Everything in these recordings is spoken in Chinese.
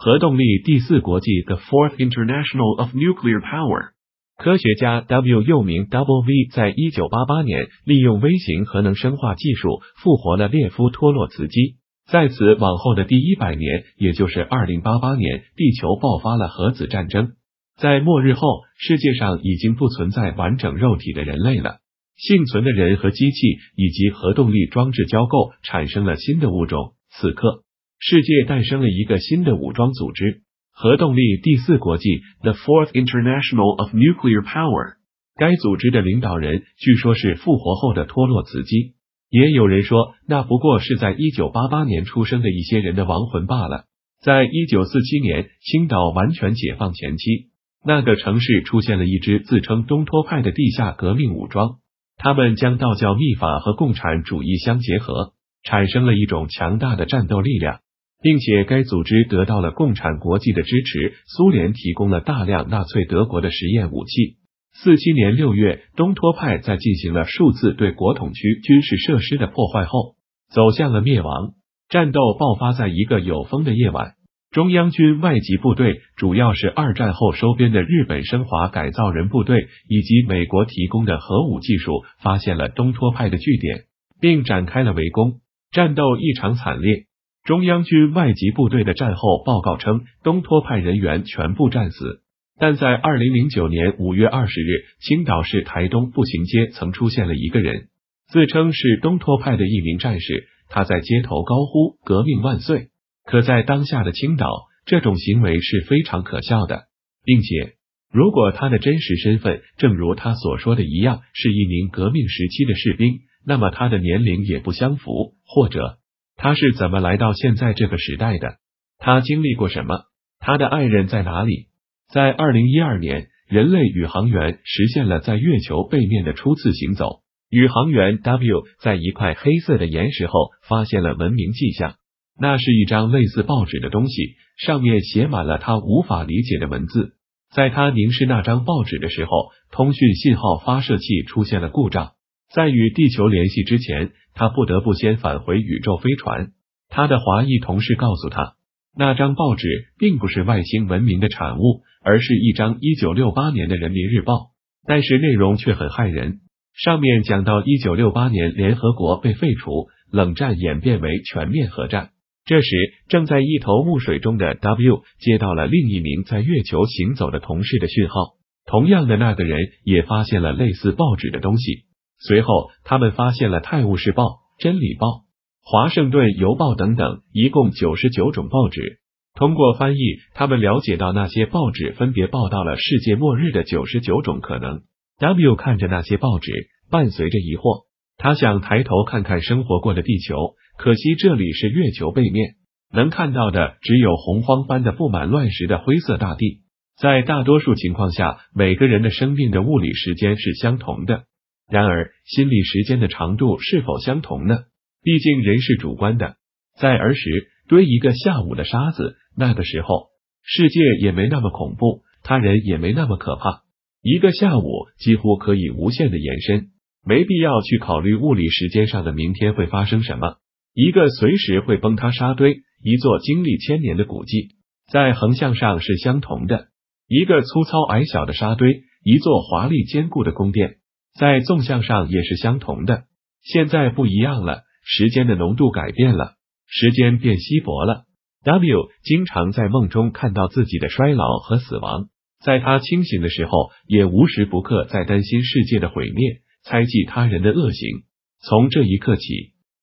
核动力第四国际 The Fourth International of Nuclear Power。科学家 W 又名 W V，在一九八八年利用微型核能生化技术复活了列夫托洛茨基。在此往后的第一百年，也就是二零八八年，地球爆发了核子战争。在末日后，世界上已经不存在完整肉体的人类了。幸存的人和机器以及核动力装置交构，产生了新的物种。此刻，世界诞生了一个新的武装组织。核动力第四国际 The Fourth International of Nuclear Power，该组织的领导人据说是复活后的托洛茨基，也有人说那不过是在一九八八年出生的一些人的亡魂罢了。在一九四七年青岛完全解放前期，那个城市出现了一支自称东托派的地下革命武装，他们将道教秘法和共产主义相结合，产生了一种强大的战斗力量。并且该组织得到了共产国际的支持，苏联提供了大量纳粹德国的实验武器。四七年六月，东托派在进行了数次对国统区军事设施的破坏后，走向了灭亡。战斗爆发在一个有风的夜晚，中央军外籍部队，主要是二战后收编的日本升华改造人部队以及美国提供的核武技术，发现了东托派的据点，并展开了围攻。战斗异常惨烈。中央军外籍部队的战后报告称，东托派人员全部战死。但在二零零九年五月二十日，青岛市台东步行街曾出现了一个人，自称是东托派的一名战士，他在街头高呼“革命万岁”。可在当下的青岛，这种行为是非常可笑的，并且如果他的真实身份正如他所说的一样，是一名革命时期的士兵，那么他的年龄也不相符，或者。他是怎么来到现在这个时代的？他经历过什么？他的爱人在哪里？在二零一二年，人类宇航员实现了在月球背面的初次行走。宇航员 W 在一块黑色的岩石后发现了文明迹象，那是一张类似报纸的东西，上面写满了他无法理解的文字。在他凝视那张报纸的时候，通讯信号发射器出现了故障。在与地球联系之前，他不得不先返回宇宙飞船。他的华裔同事告诉他，那张报纸并不是外星文明的产物，而是一张一九六八年的人民日报。但是内容却很骇人，上面讲到一九六八年联合国被废除，冷战演变为全面核战。这时，正在一头雾水中的 W 接到了另一名在月球行走的同事的讯号，同样的那个人也发现了类似报纸的东西。随后，他们发现了《泰晤士报》《真理报》《华盛顿邮报》等等，一共九十九种报纸。通过翻译，他们了解到那些报纸分别报道了世界末日的九十九种可能。W 看着那些报纸，伴随着疑惑，他想抬头看看生活过的地球，可惜这里是月球背面，能看到的只有洪荒般的布满乱石的灰色大地。在大多数情况下，每个人的生命的物理时间是相同的。然而，心理时间的长度是否相同呢？毕竟人是主观的。在儿时堆一个下午的沙子，那个时候世界也没那么恐怖，他人也没那么可怕。一个下午几乎可以无限的延伸，没必要去考虑物理时间上的明天会发生什么。一个随时会崩塌沙堆，一座经历千年的古迹，在横向上是相同的。一个粗糙矮小的沙堆，一座华丽坚固的宫殿。在纵向上也是相同的，现在不一样了，时间的浓度改变了，时间变稀薄了。W 经常在梦中看到自己的衰老和死亡，在他清醒的时候，也无时不刻在担心世界的毁灭，猜忌他人的恶行。从这一刻起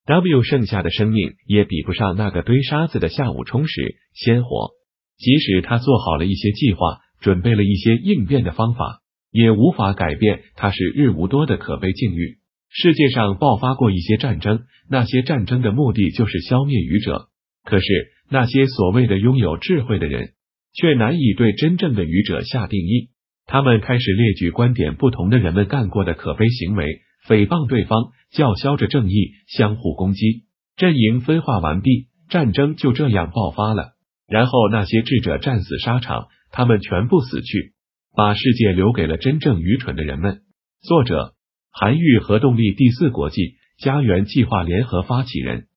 ，W 剩下的生命也比不上那个堆沙子的下午充实鲜活。即使他做好了一些计划，准备了一些应变的方法。也无法改变他是日无多的可悲境遇。世界上爆发过一些战争，那些战争的目的就是消灭愚者。可是那些所谓的拥有智慧的人，却难以对真正的愚者下定义。他们开始列举观点不同的人们干过的可悲行为，诽谤对方，叫嚣着正义，相互攻击。阵营分化完毕，战争就这样爆发了。然后那些智者战死沙场，他们全部死去。把世界留给了真正愚蠢的人们。作者：韩愈，核动力第四国际家园计划联合发起人。